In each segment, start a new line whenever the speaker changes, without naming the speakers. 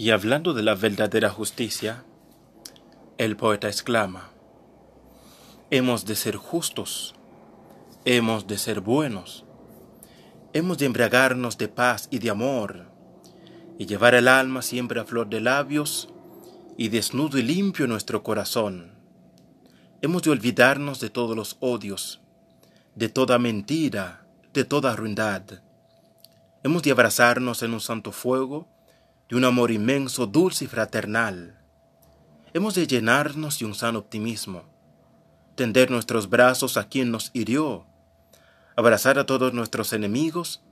Y hablando de la verdadera justicia, el poeta exclama, hemos de ser justos, hemos de ser buenos, hemos de embriagarnos de paz y de amor, y llevar el alma siempre a flor de labios, y desnudo y limpio nuestro corazón. Hemos de olvidarnos de todos los odios, de toda mentira, de toda ruindad. Hemos de abrazarnos en un santo fuego, de un amor inmenso, dulce y fraternal. Hemos de llenarnos de un sano optimismo, tender nuestros brazos a quien nos hirió, abrazar a todos nuestros enemigos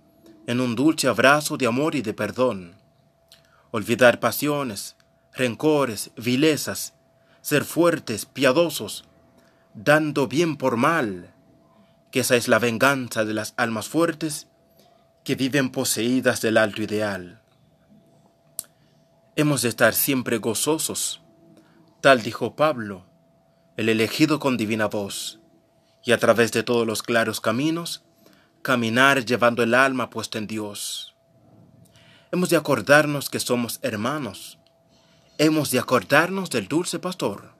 en un dulce abrazo de amor y de perdón, olvidar pasiones, rencores, vilezas, ser fuertes, piadosos, dando bien por mal, que esa es la venganza de las almas fuertes que viven poseídas del alto ideal. Hemos de estar siempre gozosos, tal dijo Pablo, el elegido con divina voz, y a través de todos los claros caminos, caminar llevando el alma puesta en Dios. Hemos de acordarnos que somos hermanos, hemos de acordarnos del dulce pastor,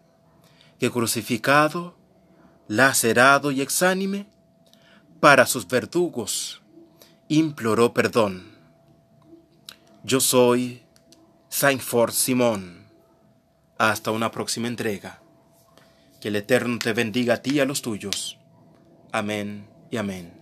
que crucificado, lacerado y exánime, para sus verdugos imploró perdón. Yo soy Saint-Fort Simón. Hasta una próxima entrega. Que el Eterno te bendiga a ti y a los tuyos. Amén y amén.